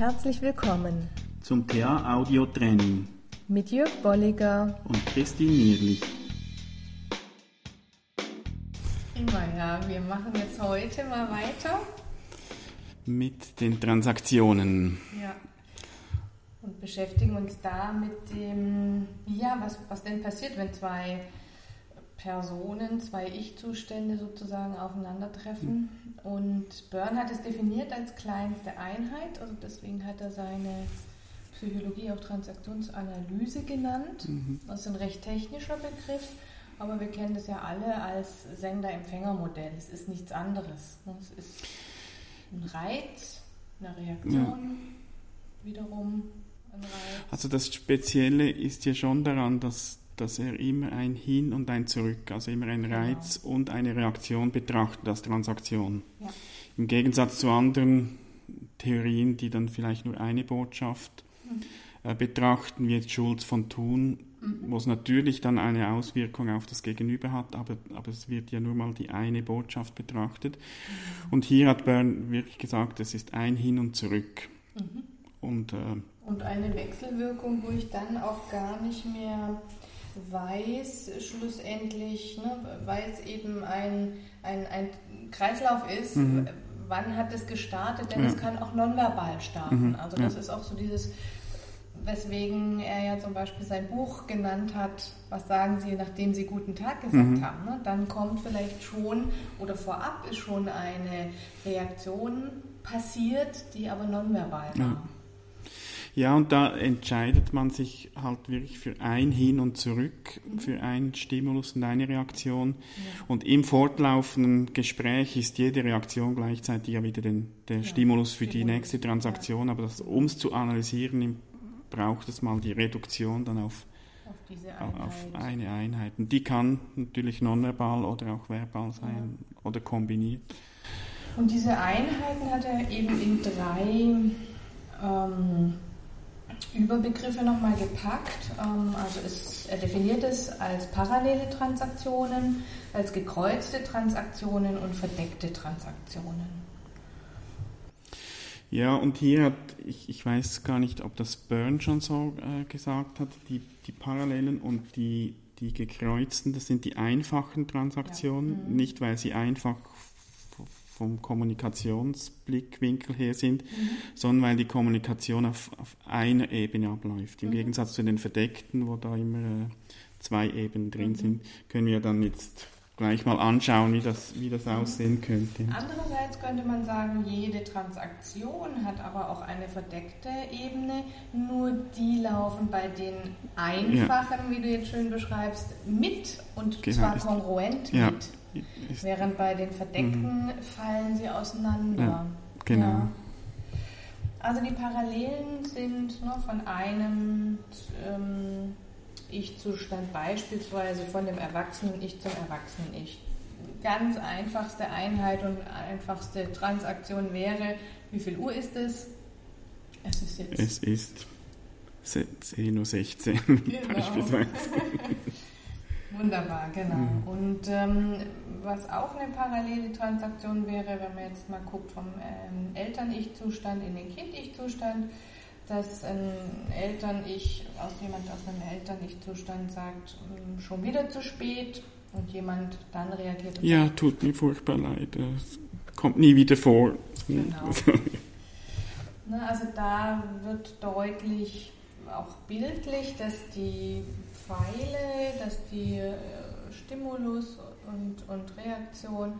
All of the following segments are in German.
Herzlich willkommen zum TA Audio Training mit Jörg Bolliger und Christine Nierlich. Immer ja, wir machen jetzt heute mal weiter mit den Transaktionen. Ja. Und beschäftigen uns da mit dem, ja, was, was denn passiert, wenn zwei Personen, zwei Ich-Zustände sozusagen aufeinandertreffen. Und Byrne hat es definiert als kleinste Einheit, also deswegen hat er seine Psychologie auch Transaktionsanalyse genannt. Mhm. Das ist ein recht technischer Begriff, aber wir kennen das ja alle als Sender-Empfänger-Modell. Es ist nichts anderes. Es ist ein Reiz, eine Reaktion, ja. wiederum ein Reiz. Also das Spezielle ist ja schon daran, dass dass er immer ein Hin und ein Zurück, also immer einen genau. Reiz und eine Reaktion betrachtet als Transaktion. Ja. Im Gegensatz zu anderen Theorien, die dann vielleicht nur eine Botschaft mhm. äh, betrachten, wie jetzt Schulz von Thun, mhm. wo es natürlich dann eine Auswirkung auf das Gegenüber hat, aber, aber es wird ja nur mal die eine Botschaft betrachtet. Mhm. Und hier hat Bern wirklich gesagt, es ist ein Hin und Zurück. Mhm. Und, äh, und eine Wechselwirkung, wo ich dann auch gar nicht mehr weiß schlussendlich, ne, weil es eben ein, ein, ein Kreislauf ist, mhm. wann hat es gestartet, denn ja. es kann auch nonverbal starten. Mhm. Also das ja. ist auch so dieses, weswegen er ja zum Beispiel sein Buch genannt hat, was sagen Sie, nachdem Sie guten Tag gesagt mhm. haben. Ne? Dann kommt vielleicht schon oder vorab ist schon eine Reaktion passiert, die aber nonverbal war. Ja. Ja, und da entscheidet man sich halt wirklich für ein Hin und Zurück, mhm. für einen Stimulus und eine Reaktion. Ja. Und im fortlaufenden Gespräch ist jede Reaktion gleichzeitig ja wieder den, der ja. Stimulus für Stimulus. die nächste Transaktion. Aber um es zu analysieren, braucht es mal die Reduktion dann auf, auf, Einheit. auf eine Einheit. Und die kann natürlich nonverbal oder auch verbal sein ja. oder kombiniert. Und diese Einheiten hat er eben in drei ähm, Überbegriffe nochmal gepackt. Ähm, also es, er definiert es als parallele Transaktionen, als gekreuzte Transaktionen und verdeckte Transaktionen. Ja, und hier hat, ich, ich weiß gar nicht, ob das Byrne schon so äh, gesagt hat, die, die Parallelen und die, die gekreuzten, das sind die einfachen Transaktionen, ja. mhm. nicht weil sie einfach vom Kommunikationsblickwinkel her sind, mhm. sondern weil die Kommunikation auf, auf einer Ebene abläuft. Im mhm. Gegensatz zu den verdeckten, wo da immer äh, zwei Ebenen drin mhm. sind, können wir dann jetzt gleich mal anschauen, wie das, wie das aussehen könnte. Andererseits könnte man sagen, jede Transaktion hat aber auch eine verdeckte Ebene, nur die laufen bei den einfachen, ja. wie du jetzt schön beschreibst, mit und genau, zwar kongruent ja. mit. Während bei den Verdeckten mhm. fallen sie auseinander. Ja, genau. Ja. Also die Parallelen sind ne, von einem ähm, Ich-Zustand beispielsweise von dem erwachsenen Ich zum erwachsenen Ich. Ganz einfachste Einheit und einfachste Transaktion wäre, wie viel Uhr ist es? Es ist jetzt. Es ist 10.16 Uhr genau. beispielsweise. Wunderbar, genau. Mhm. Und ähm, was auch eine parallele Transaktion wäre, wenn man jetzt mal guckt vom ähm, Eltern-Ich-Zustand in den Kind-Ich-Zustand, dass ein Eltern-Ich, aus jemand aus einem Eltern-Ich-Zustand sagt, hm, schon wieder zu spät und jemand dann reagiert. Ja, tut mir furchtbar leid. Es kommt nie wieder vor. Genau. ne, also da wird deutlich, auch bildlich, dass die Pfeile, dass die äh, Stimulus und, und Reaktion,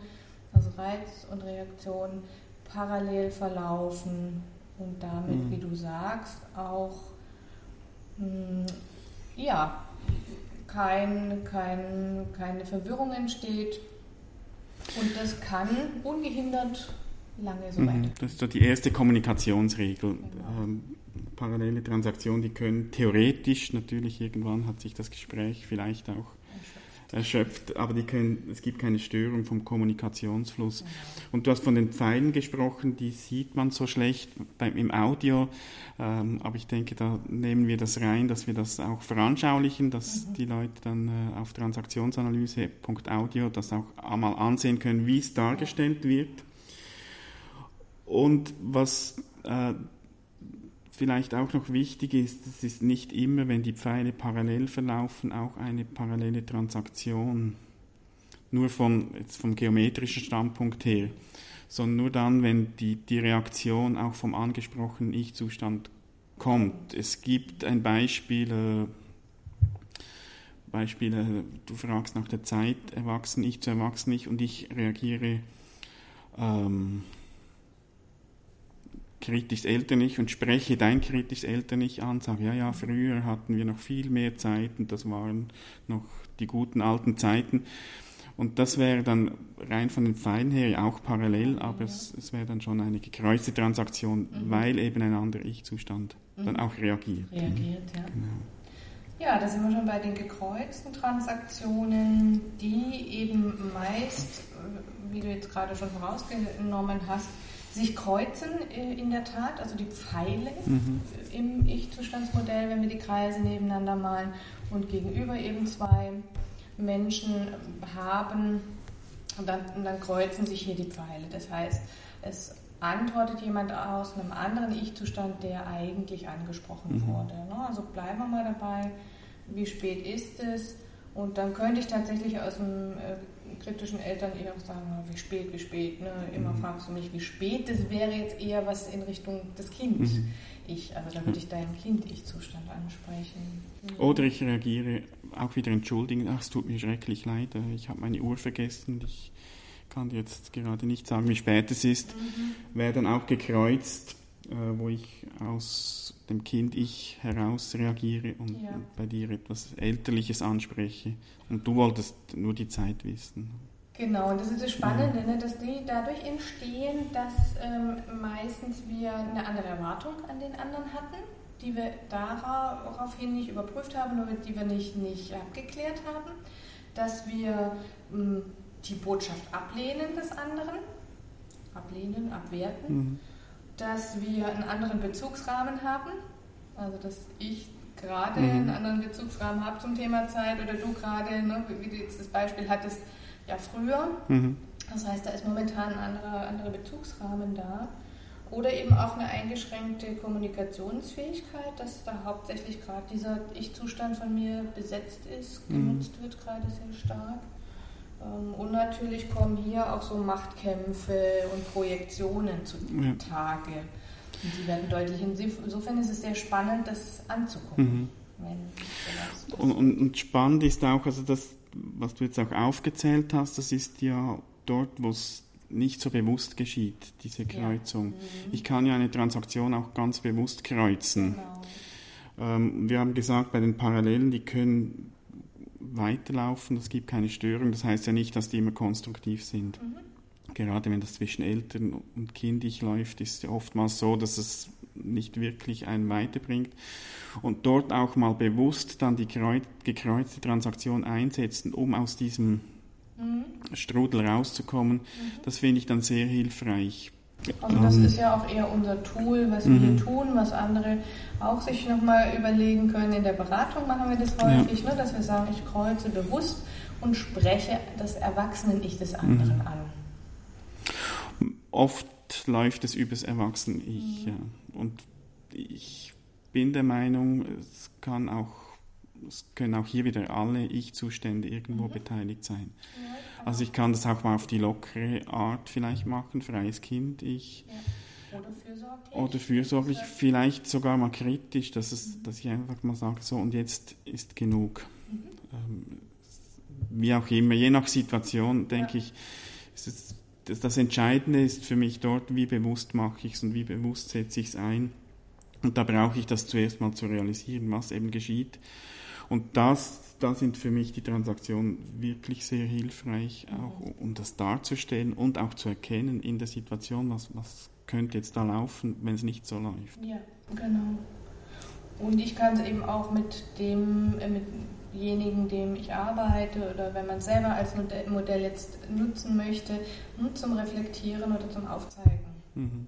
also Reiz und Reaktion parallel verlaufen und damit, mhm. wie du sagst, auch mh, hm, ja, kein, kein, keine Verwirrung entsteht. Und das kann ungehindert lange so mhm. weiter. Das ist so die erste Kommunikationsregel. Genau. Ähm, parallele Transaktionen, die können theoretisch natürlich irgendwann hat sich das Gespräch vielleicht auch erschöpft, aber die können, es gibt keine Störung vom Kommunikationsfluss. Und du hast von den Pfeilen gesprochen, die sieht man so schlecht beim, im Audio, ähm, aber ich denke, da nehmen wir das rein, dass wir das auch veranschaulichen, dass mhm. die Leute dann äh, auf transaktionsanalyse.audio das auch einmal ansehen können, wie es dargestellt wird. Und was äh, vielleicht auch noch wichtig ist, es ist nicht immer, wenn die Pfeile parallel verlaufen, auch eine parallele Transaktion. Nur von, jetzt vom geometrischen Standpunkt her, sondern nur dann, wenn die, die Reaktion auch vom angesprochenen Ich-Zustand kommt. Es gibt ein Beispiel, äh, Beispiel, äh, du fragst nach der Zeit, erwachsen ich zu erwachsen ich und ich reagiere ähm, kritisch elterlich und spreche dein kritisch elterlich an, sage, ja, ja, früher hatten wir noch viel mehr Zeit und das waren noch die guten alten Zeiten. Und das wäre dann rein von den Pfeilen her auch parallel, aber ja. es, es wäre dann schon eine gekreuzte Transaktion, mhm. weil eben ein anderer Ich-Zustand mhm. dann auch reagiert. Reagiert, ja. Genau. Ja, da sind wir schon bei den gekreuzten Transaktionen, die eben meist, wie du jetzt gerade schon vorausgenommen hast, sich kreuzen äh, in der Tat, also die Pfeile mhm. im Ich-Zustandsmodell, wenn wir die Kreise nebeneinander malen und gegenüber eben zwei Menschen haben und dann, und dann kreuzen sich hier die Pfeile. Das heißt, es antwortet jemand aus einem anderen Ich-Zustand, der eigentlich angesprochen mhm. wurde. Ne? Also bleiben wir mal dabei, wie spät ist es? Und dann könnte ich tatsächlich aus dem äh, kritischen Eltern eher sagen, wie spät, wie spät. Ne? Immer mhm. fragst du mich, wie spät. Das wäre jetzt eher was in Richtung des Kind. Mhm. Ich, also da würde ich deinen Kind-Ich-Zustand ansprechen. Mhm. Oder ich reagiere auch wieder entschuldigen, ach, es tut mir schrecklich leid, äh, ich habe meine Uhr vergessen, ich kann jetzt gerade nicht sagen, wie spät es ist. Mhm. Wäre dann auch gekreuzt, äh, wo ich aus dem Kind-Ich heraus reagiere und ja. bei dir etwas Elterliches anspreche. Und du wolltest nur die Zeit wissen. Genau, und das ist das Spannende, ne, dass die dadurch entstehen, dass ähm, meistens wir eine andere Erwartung an den anderen hatten, die wir daraufhin nicht überprüft haben oder die wir nicht, nicht abgeklärt haben, dass wir ähm, die Botschaft ablehnen des anderen, ablehnen, abwerten, mhm. Dass wir einen anderen Bezugsrahmen haben, also dass ich gerade mhm. einen anderen Bezugsrahmen habe zum Thema Zeit oder du gerade, ne, wie du jetzt das Beispiel hattest, ja früher. Mhm. Das heißt, da ist momentan ein anderer, anderer Bezugsrahmen da. Oder eben auch eine eingeschränkte Kommunikationsfähigkeit, dass da hauptsächlich gerade dieser Ich-Zustand von mir besetzt ist, mhm. genutzt mhm. wird gerade sehr stark. Ähm, und natürlich kommen hier auch so Machtkämpfe und Projektionen zutage. Ja. Und die werden deutlich. Insofern ist es sehr spannend, das anzugucken. Mhm. Und, und, und, spannend ist auch, also das, was du jetzt auch aufgezählt hast, das ist ja dort, wo es nicht so bewusst geschieht, diese Kreuzung. Ja. Mhm. Ich kann ja eine Transaktion auch ganz bewusst kreuzen. Genau. Ähm, wir haben gesagt, bei den Parallelen, die können weiterlaufen, es gibt keine Störung. Das heißt ja nicht, dass die immer konstruktiv sind. Mhm. Gerade wenn das zwischen Eltern und Kindig läuft, ist es ja oftmals so, dass es nicht wirklich einen weiterbringt. Und dort auch mal bewusst dann die gekreuzte Transaktion einsetzen, um aus diesem mhm. Strudel rauszukommen, mhm. das finde ich dann sehr hilfreich. Also das ähm, ist ja auch eher unser Tool, was wir mhm. tun, was andere auch sich nochmal überlegen können. In der Beratung machen wir das häufig, ja. ne, dass wir sagen, ich kreuze bewusst und spreche das Erwachsenen-Ich des anderen mhm. an. Oft läuft es übers Erwachsenen-Ich. Mhm. Ja. Und ich bin der Meinung, es kann auch es können auch hier wieder alle Ich-Zustände irgendwo mhm. beteiligt sein. Ja, also ich kann das auch mal auf die lockere Art vielleicht machen, freies Kind, ich. Ja. Oder fürsorglich. Oder fürsorglich, vielleicht sogar mal kritisch, dass, es, mhm. dass ich einfach mal sage, so und jetzt ist genug. Mhm. Ähm, wie auch immer, je nach Situation, denke ja. ich, es, das, das Entscheidende ist für mich dort, wie bewusst mache ich es und wie bewusst setze ich es ein. Und da brauche ich das zuerst mal zu realisieren, was eben geschieht. Und das, da sind für mich die Transaktionen wirklich sehr hilfreich, auch um das darzustellen und auch zu erkennen in der Situation, was, was könnte jetzt da laufen, wenn es nicht so läuft. Ja, genau. Und ich kann es eben auch mit dem, äh, mit demjenigen, dem ich arbeite oder wenn man es selber als Modell jetzt nutzen möchte, zum Reflektieren oder zum Aufzeigen. Mhm.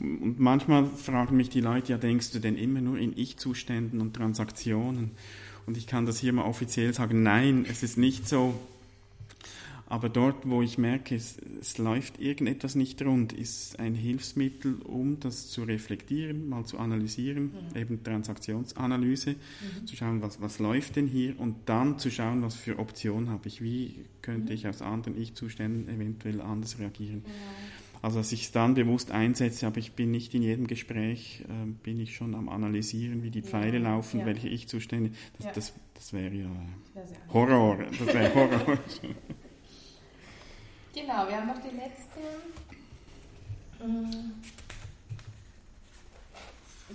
Und manchmal fragen mich die Leute, ja, denkst du denn immer nur in Ich-Zuständen und Transaktionen? Und ich kann das hier mal offiziell sagen, nein, es ist nicht so. Aber dort, wo ich merke, es, es, läuft irgendetwas nicht rund, ist ein Hilfsmittel, um das zu reflektieren, mal zu analysieren, mhm. eben Transaktionsanalyse, mhm. zu schauen, was, was läuft denn hier und dann zu schauen, was für Optionen habe ich, wie könnte mhm. ich aus anderen Ich-Zuständen eventuell anders reagieren. Ja. Also dass ich es dann bewusst einsetze, aber ich bin nicht in jedem Gespräch, äh, bin ich schon am Analysieren, wie die Pfeile ja. laufen, ja. welche Ich-Zustände. Das, ja. das, das wäre ja das wär Horror. Das wäre Horror. genau, wir haben noch die letzte.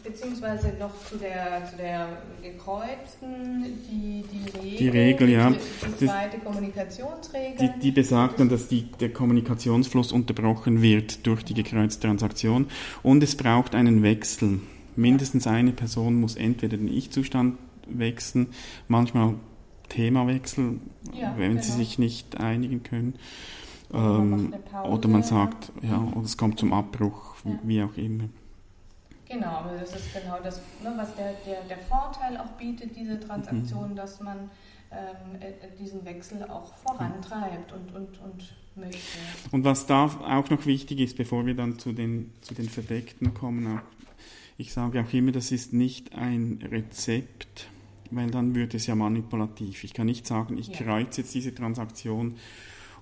Beziehungsweise noch zu der, zu der gekreuzten, die, die Regel, die, Regel, ja. die, zweite das, Kommunikationsregel. Die, die besagt dann, dass die, der Kommunikationsfluss unterbrochen wird durch die gekreuzte Transaktion und es braucht einen Wechsel. Mindestens eine Person muss entweder den Ich-Zustand wechseln, manchmal Themawechsel, ja, wenn genau. sie sich nicht einigen können. Ähm, oder man sagt, ja, oder es kommt zum Abbruch, ja. wie auch immer. Genau, aber das ist genau das, ne, was der, der, der Vorteil auch bietet, diese Transaktion, mhm. dass man ähm, äh, diesen Wechsel auch vorantreibt und, und, und möchte. Und was da auch noch wichtig ist, bevor wir dann zu den, zu den Verdeckten kommen, auch, ich sage auch immer, das ist nicht ein Rezept, weil dann wird es ja manipulativ. Ich kann nicht sagen, ich ja. kreuze jetzt diese Transaktion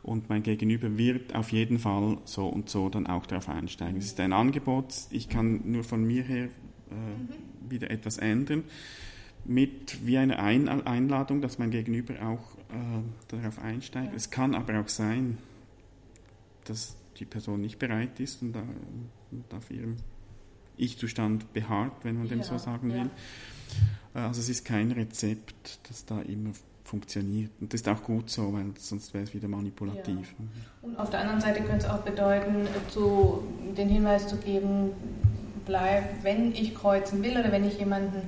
und mein Gegenüber wird auf jeden Fall so und so dann auch darauf einsteigen. Es ist ein Angebot, ich kann nur von mir her äh, wieder etwas ändern, mit wie eine ein Einladung, dass mein Gegenüber auch äh, darauf einsteigt. Es kann aber auch sein, dass die Person nicht bereit ist und, äh, und auf ihrem Ich-Zustand beharrt, wenn man ja. dem so sagen will. Ja. Äh, also es ist kein Rezept, das da immer funktioniert. Und das ist auch gut so, weil sonst wäre es wieder manipulativ. Ja. Und auf der anderen Seite könnte es auch bedeuten, zu, den Hinweis zu geben, bleib, wenn ich kreuzen will oder wenn ich jemanden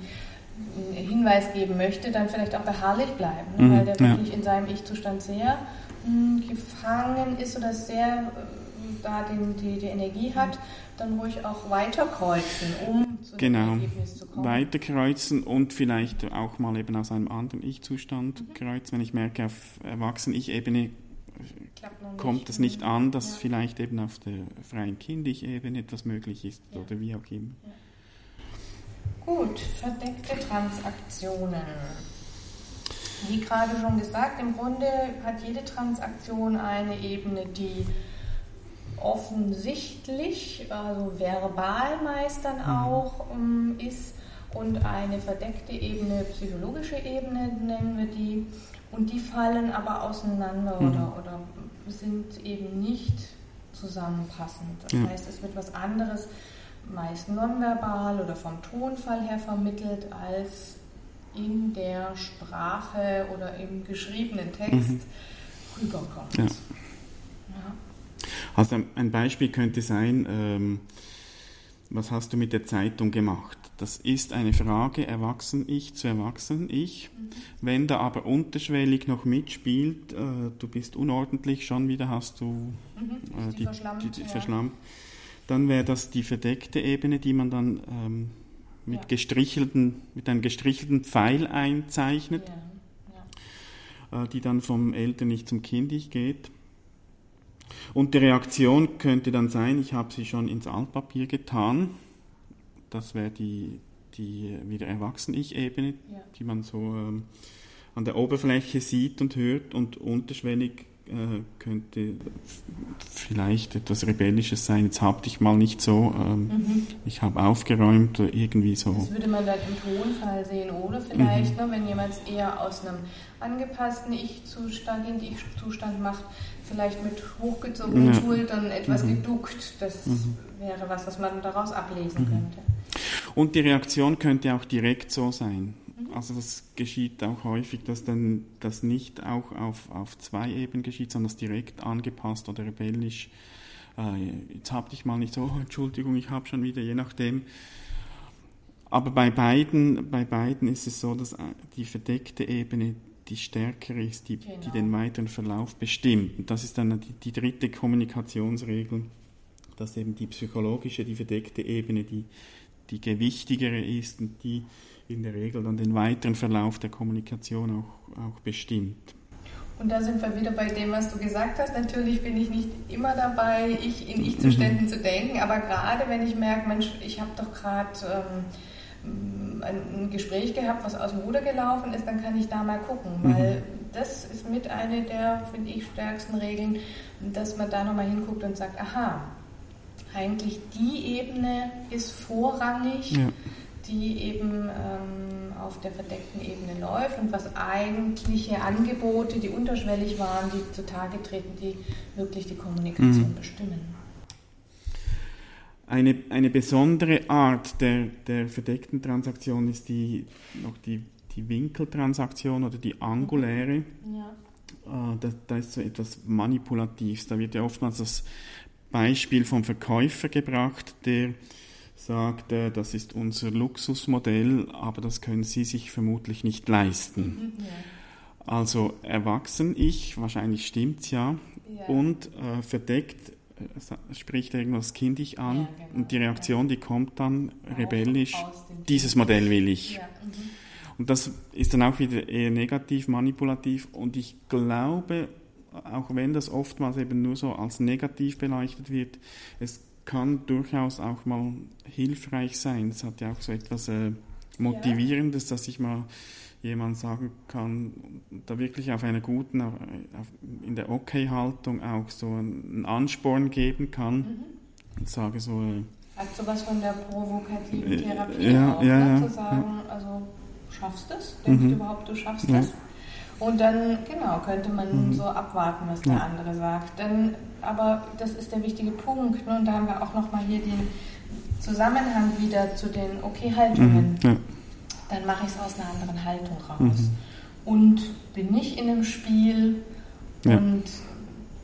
einen Hinweis geben möchte, dann vielleicht auch beharrlich bleiben, ne? mhm, weil der wirklich ja. in seinem Ich-Zustand sehr mh, hm, gefangen ist oder sehr äh, da den, die, die Energie hat, dann ruhig auch weiter kreuzen, um zu genau. Ergebnis zu kommen. Weiter kreuzen und vielleicht auch mal eben aus einem anderen Ich-Zustand mhm. kreuzen. Wenn ich merke, auf Erwachsenen-Ich-Ebene kommt es nicht an, dass ja. vielleicht eben auf der freien Kind-Ich-Ebene etwas möglich ist ja. oder wie auch immer. Ja. Gut, verdeckte Transaktionen. Wie gerade schon gesagt, im Grunde hat jede Transaktion eine Ebene, die offensichtlich, also verbal meist dann mhm. auch ähm, ist und eine verdeckte Ebene, psychologische Ebene nennen wir die. Und die fallen aber auseinander mhm. oder, oder sind eben nicht zusammenpassend. Das mhm. heißt, es wird was anderes, meist nonverbal oder vom Tonfall her vermittelt, als in der Sprache oder im geschriebenen Text mhm. rüberkommt. Ja. Ja. Also ein Beispiel könnte sein, ähm, was hast du mit der Zeitung gemacht? Das ist eine Frage Erwachsen-Ich zu Erwachsen-Ich. Mhm. Wenn da aber unterschwellig noch mitspielt, äh, du bist unordentlich, schon wieder hast du mhm, äh, die, verschlammt, die, die ja. verschlammt, dann wäre das die verdeckte Ebene, die man dann ähm, mit, ja. gestrichelten, mit einem gestrichelten Pfeil einzeichnet, ja. Äh, die dann vom Eltern-Ich zum Kind-Ich geht. Und die Reaktion könnte dann sein, ich habe sie schon ins Altpapier getan. Das wäre die, die wieder Erwachsen-Ich-Ebene, ja. die man so ähm, an der Oberfläche sieht und hört und unterschwellig könnte vielleicht etwas Rebellisches sein. Jetzt hab dich mal nicht so, ähm, mhm. ich habe aufgeräumt oder irgendwie so. Das würde man dann im Tonfall sehen, oder vielleicht, mhm. ne, wenn jemand es eher aus einem angepassten Ich-Zustand in Ich-Zustand macht, vielleicht mit hochgezogenen ja. Schultern etwas mhm. geduckt. Das mhm. wäre was, was man daraus ablesen mhm. könnte. Und die Reaktion könnte auch direkt so sein. Also das geschieht auch häufig, dass dann das nicht auch auf, auf zwei Ebenen geschieht, sondern das direkt angepasst oder rebellisch. Äh, jetzt hab dich mal nicht so, oh, Entschuldigung, ich habe schon wieder, je nachdem. Aber bei beiden, bei beiden ist es so, dass die verdeckte Ebene die stärker ist, die, genau. die den weiteren Verlauf bestimmt. Und das ist dann die, die, dritte Kommunikationsregel, dass eben die psychologische, die verdeckte Ebene, die, die gewichtigere ist und die in der Regel dann den weiteren Verlauf der Kommunikation auch, auch bestimmt. Und da sind wir wieder bei dem, was du gesagt hast. Natürlich bin ich nicht immer dabei, ich in Ich-Zuständen mhm. zu denken, aber gerade wenn ich merke, Mensch, ich habe doch gerade ähm, ein Gespräch gehabt, was aus dem Ruder gelaufen ist, dann kann ich da mal gucken, mhm. weil das ist mit einer der, finde ich, stärksten Regeln, dass man da nochmal hinguckt und sagt, aha, eigentlich die Ebene ist vorrangig. Ja die eben ähm, auf der verdeckten Ebene läuft und was eigentliche Angebote, die unterschwellig waren, die zutage treten, die wirklich die Kommunikation mhm. bestimmen. Eine, eine besondere Art der, der verdeckten Transaktion ist die, noch die, die Winkeltransaktion oder die anguläre. Ja. Äh, da, da ist so etwas Manipulatives. Da wird ja oftmals das Beispiel vom Verkäufer gebracht, der sagt, er, das ist unser Luxusmodell, aber das können Sie sich vermutlich nicht leisten. Mhm, ja. Also erwachsen ich, wahrscheinlich stimmt's ja, ja. und äh, verdeckt äh, spricht irgendwas kindisch an ja, genau, und die Reaktion, die kommt dann rebellisch, dieses Modell will ich. Mhm. Und das ist dann auch wieder eher negativ, manipulativ und ich glaube, auch wenn das oftmals eben nur so als negativ beleuchtet wird, es kann durchaus auch mal hilfreich sein. Es hat ja auch so etwas äh, Motivierendes, dass ich mal jemand sagen kann, da wirklich auf einer guten, auf, in der Okay-Haltung auch so einen Ansporn geben kann mhm. und sage so. Äh, Hat sowas von der provokativen äh, Therapie ja, auch, ja, ne? zu sagen, ja. also schaffst du es? Denkst mhm. du überhaupt, du schaffst es? Und dann, genau, könnte man mhm. so abwarten, was der andere sagt. Dann aber das ist der wichtige Punkt. Ne? Und da haben wir auch nochmal hier den Zusammenhang wieder zu den Okay-Haltungen. Mhm, ja. Dann mache ich es aus einer anderen Haltung raus. Mhm. Und bin nicht in einem Spiel ja. und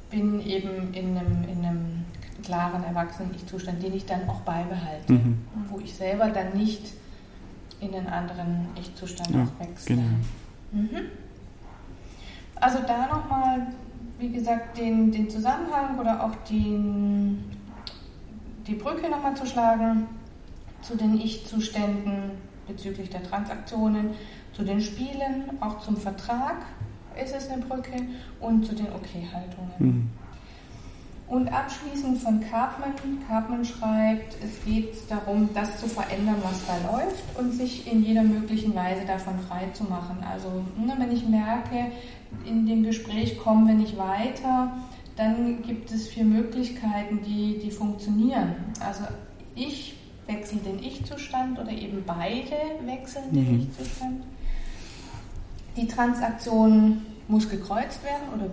bin eben in einem, in einem klaren Erwachsenen-Ich-Zustand, den ich dann auch beibehalte. Mhm. Wo ich selber dann nicht in einen anderen Ich-Zustand ja, wechsle. Genau. Also da nochmal wie gesagt, den, den Zusammenhang oder auch den, die Brücke nochmal zu schlagen zu den Ich-Zuständen bezüglich der Transaktionen, zu den Spielen, auch zum Vertrag ist es eine Brücke und zu den Okay-Haltungen. Mhm. Und abschließend von Cartman. Cartman schreibt, es geht darum, das zu verändern, was da läuft und sich in jeder möglichen Weise davon frei zu machen. Also ne, wenn ich merke, in dem Gespräch kommen wir nicht weiter, dann gibt es vier Möglichkeiten, die, die funktionieren. Also ich wechsle den Ich-Zustand oder eben beide wechseln den mhm. Ich-Zustand. Die Transaktion muss gekreuzt werden oder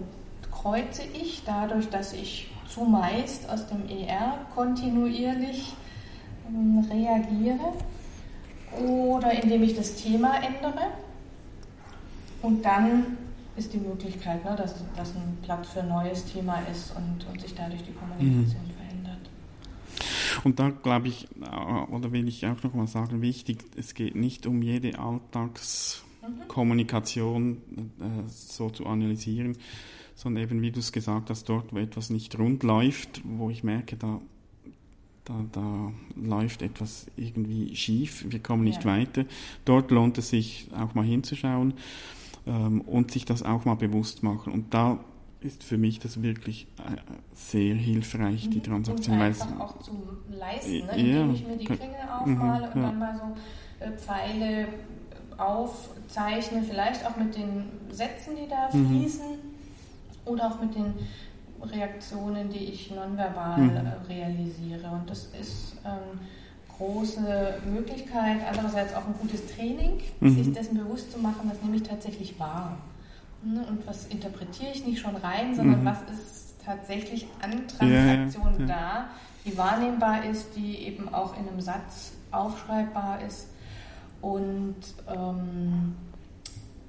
kreuze ich dadurch, dass ich zumeist aus dem ER kontinuierlich ähm, reagiere oder indem ich das Thema ändere und dann ist die Möglichkeit, ne, dass, dass ein Platz für ein neues Thema ist und, und sich dadurch die Kommunikation mhm. verändert. Und da glaube ich, äh, oder will ich auch noch mal sagen, wichtig, es geht nicht um jede Alltagskommunikation äh, so zu analysieren, sondern eben, wie du es gesagt hast, dort, wo etwas nicht rund läuft, wo ich merke, da, da, da läuft etwas irgendwie schief, wir kommen nicht ja. weiter. Dort lohnt es sich auch mal hinzuschauen ähm, und sich das auch mal bewusst machen. Und da ist für mich das wirklich äh, sehr hilfreich, die mhm. Transaktion. Und einfach auch zu leisten, ne? indem ja, ich mir die Klingel aufmale mhm, und ja. dann mal so äh, Pfeile aufzeichne, vielleicht auch mit den Sätzen, die da mhm. fließen oder auch mit den Reaktionen, die ich nonverbal mhm. Realisiere. Und das ist ähm, große Möglichkeit, andererseits auch ein gutes Training, mhm. sich dessen bewusst zu machen, was nehme ich tatsächlich wahr. Ne, und was interpretiere ich nicht schon rein, sondern mhm. was ist tatsächlich an Transaktionen ja, ja, ja. da, die wahrnehmbar ist, die eben auch in einem Satz aufschreibbar ist. Und ähm,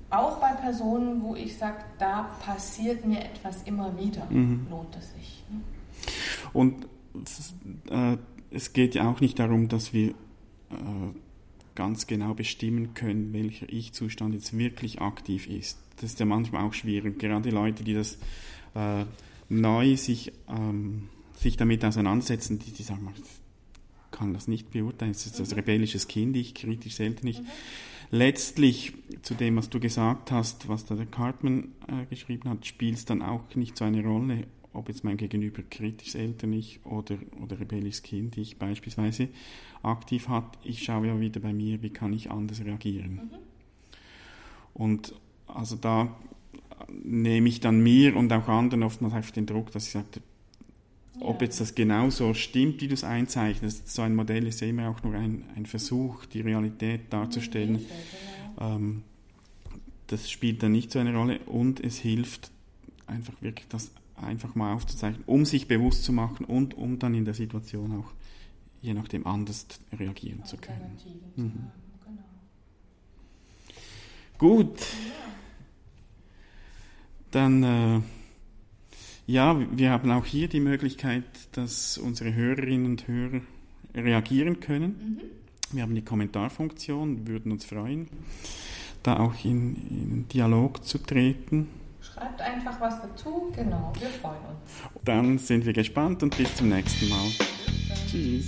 auch bei Personen, wo ich sage, da passiert mir etwas immer wieder, mhm. lohnt es sich. Ne? Und äh, es geht ja auch nicht darum, dass wir äh, ganz genau bestimmen können, welcher Ich-Zustand jetzt wirklich aktiv ist. Das ist ja manchmal auch schwierig. Gerade Leute, die das äh, neu sich, ähm, sich damit auseinandersetzen, die, die sagen, ich kann das nicht beurteilen, es ist das mhm. rebellisches Kind, ich kritisch selten nicht. Mhm. letztlich zu dem, was du gesagt hast, was da der Cartman äh, geschrieben hat, spielt es dann auch nicht so eine Rolle, ob jetzt mein Gegenüber kritisch elterlich oder, oder rebellisches Kind ich beispielsweise aktiv hat. Ich schaue ja wieder bei mir, wie kann ich anders reagieren. Mhm. Und also da nehme ich dann mir und auch anderen oftmals einfach den Druck, dass ich sage, ob jetzt das genauso stimmt, wie du es einzeichnest. So ein Modell ist ja immer auch nur ein, ein Versuch, die Realität darzustellen. Mhm, genau. ähm, das spielt dann nicht so eine Rolle und es hilft einfach wirklich das einfach mal aufzuzeichnen, um sich bewusst zu machen und um dann in der Situation auch je nachdem anders reagieren zu können. Mhm. Genau. Gut. Dann, äh, ja, wir haben auch hier die Möglichkeit, dass unsere Hörerinnen und Hörer reagieren können. Mhm. Wir haben die Kommentarfunktion, würden uns freuen, da auch in, in Dialog zu treten. Schreibt einfach was dazu. Genau, wir freuen uns. Dann sind wir gespannt und bis zum nächsten Mal. Tschüss.